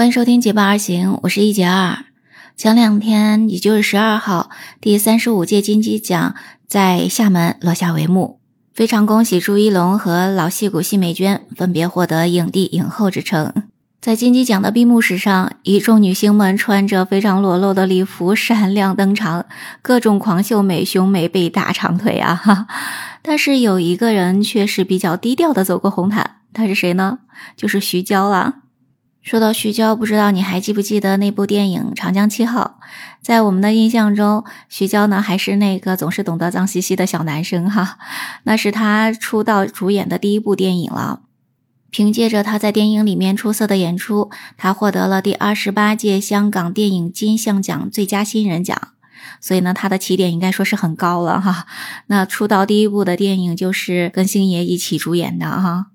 欢迎收听《结伴而行》，我是一杰二。前两天，也就是十二号，第三十五届金鸡奖在厦门落下帷幕。非常恭喜朱一龙和老戏骨奚美娟分别获得影帝、影后之称。在金鸡奖的闭幕式上，一众女星们穿着非常裸露的礼服闪亮登场，各种狂秀美胸、美背、大长腿啊！哈，但是有一个人却是比较低调的走过红毯，他是谁呢？就是徐娇了。说到徐娇，不知道你还记不记得那部电影《长江七号》？在我们的印象中，徐娇呢还是那个总是懂得脏兮兮的小男生哈。那是他出道主演的第一部电影了。凭借着他在电影里面出色的演出，他获得了第二十八届香港电影金像奖最佳新人奖。所以呢，他的起点应该说是很高了哈。那出道第一部的电影就是跟星爷一起主演的哈。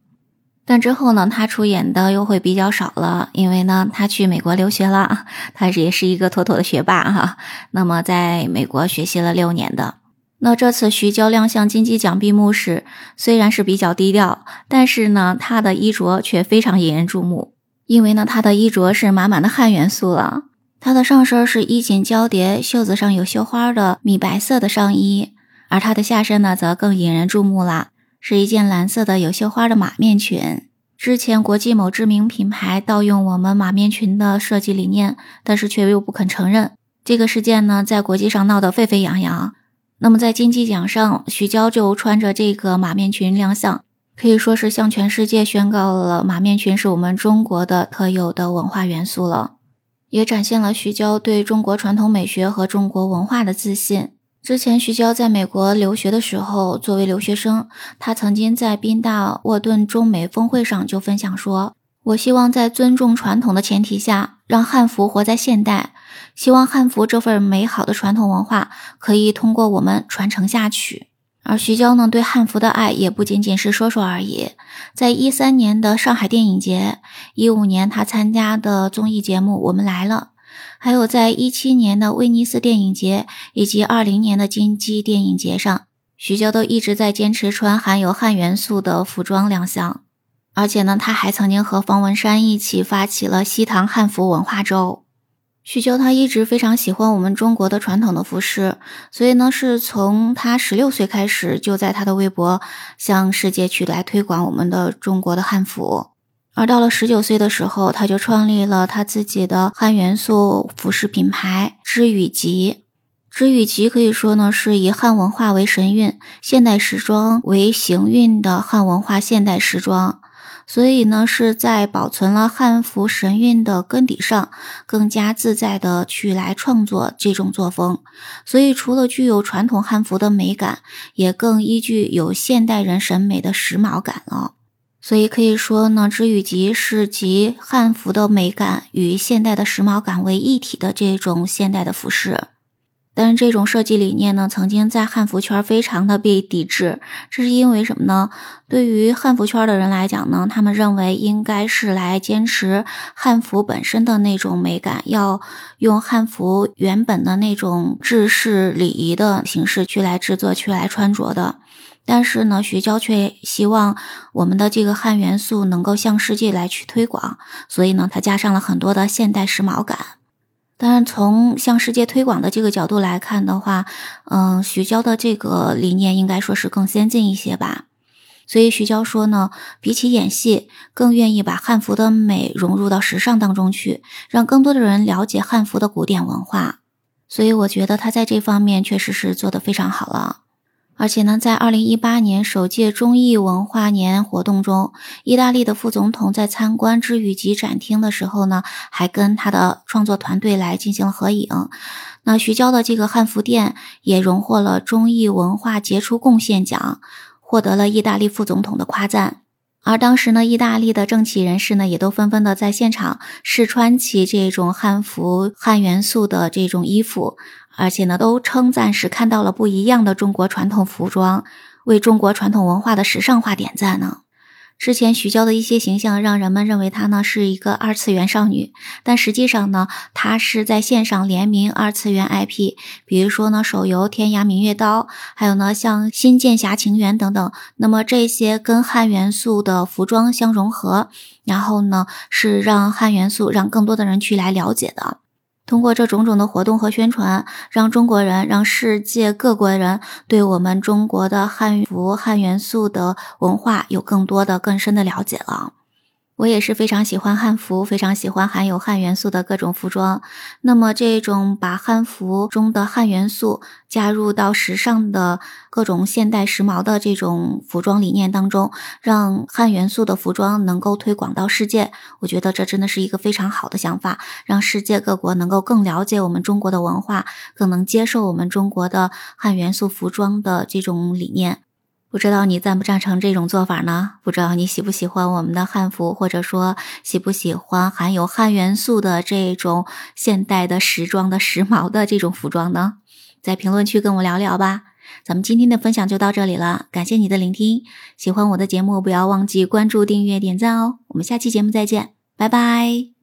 但之后呢，他出演的又会比较少了，因为呢，他去美国留学了，他也是一个妥妥的学霸哈。那么在美国学习了六年的，那这次徐娇亮相金鸡奖闭幕式，虽然是比较低调，但是呢，她的衣着却非常引人注目，因为呢，她的衣着是满满的汉元素了。她的上身是衣锦交叠，袖子上有绣花的米白色的上衣，而她的下身呢，则更引人注目啦。是一件蓝色的有绣花的马面裙。之前国际某知名品牌盗用我们马面裙的设计理念，但是却又不肯承认。这个事件呢，在国际上闹得沸沸扬扬。那么在金鸡奖上，徐娇就穿着这个马面裙亮相，可以说是向全世界宣告了马面裙是我们中国的特有的文化元素了，也展现了徐娇对中国传统美学和中国文化的自信。之前，徐娇在美国留学的时候，作为留学生，她曾经在宾大沃顿中美峰会上就分享说：“我希望在尊重传统的前提下，让汉服活在现代。希望汉服这份美好的传统文化可以通过我们传承下去。”而徐娇呢，对汉服的爱也不仅仅是说说而已。在一三年的上海电影节，一五年她参加的综艺节目《我们来了》。还有，在一七年的威尼斯电影节以及二零年的金鸡电影节上，徐娇都一直在坚持穿含有汉元素的服装亮相。而且呢，他还曾经和方文山一起发起了西塘汉服文化周。徐娇她一直非常喜欢我们中国的传统的服饰，所以呢，是从她十六岁开始，就在她的微博向世界去来推广我们的中国的汉服。而到了十九岁的时候，他就创立了他自己的汉元素服饰品牌织羽集。织羽集可以说呢，是以汉文化为神韵，现代时装为行韵的汉文化现代时装。所以呢，是在保存了汉服神韵的根底上，更加自在的去来创作这种作风。所以，除了具有传统汉服的美感，也更依据有现代人审美的时髦感了。所以可以说呢，织羽集是集汉服的美感与现代的时髦感为一体的这种现代的服饰。但是这种设计理念呢，曾经在汉服圈非常的被抵制。这是因为什么呢？对于汉服圈的人来讲呢，他们认为应该是来坚持汉服本身的那种美感，要用汉服原本的那种制式礼仪的形式去来制作、去来穿着的。但是呢，徐娇却希望我们的这个汉元素能够向世界来去推广，所以呢，她加上了很多的现代时髦感。当然，从向世界推广的这个角度来看的话，嗯，徐娇的这个理念应该说是更先进一些吧。所以徐娇说呢，比起演戏，更愿意把汉服的美融入到时尚当中去，让更多的人了解汉服的古典文化。所以我觉得她在这方面确实是做得非常好了。而且呢，在二零一八年首届中意文化年活动中，意大利的副总统在参观之羽集展厅的时候呢，还跟他的创作团队来进行了合影。那徐娇的这个汉服店也荣获了中意文化杰出贡献奖，获得了意大利副总统的夸赞。而当时呢，意大利的政企人士呢，也都纷纷的在现场试穿起这种汉服汉元素的这种衣服。而且呢，都称赞是看到了不一样的中国传统服装，为中国传统文化的时尚化点赞呢。之前徐娇的一些形象让人们认为她呢是一个二次元少女，但实际上呢，她是在线上联名二次元 IP，比如说呢手游《天涯明月刀》，还有呢像《新剑侠情缘》等等。那么这些跟汉元素的服装相融合，然后呢是让汉元素让更多的人去来了解的。通过这种种的活动和宣传，让中国人、让世界各国人对我们中国的汉服、汉元素的文化有更多的、更深的了解了。我也是非常喜欢汉服，非常喜欢含有汉元素的各种服装。那么，这种把汉服中的汉元素加入到时尚的各种现代时髦的这种服装理念当中，让汉元素的服装能够推广到世界，我觉得这真的是一个非常好的想法，让世界各国能够更了解我们中国的文化，更能接受我们中国的汉元素服装的这种理念。不知道你赞不赞成这种做法呢？不知道你喜不喜欢我们的汉服，或者说喜不喜欢含有汉元素的这种现代的时装的时髦的这种服装呢？在评论区跟我聊聊吧。咱们今天的分享就到这里了，感谢你的聆听。喜欢我的节目，不要忘记关注、订阅、点赞哦。我们下期节目再见，拜拜。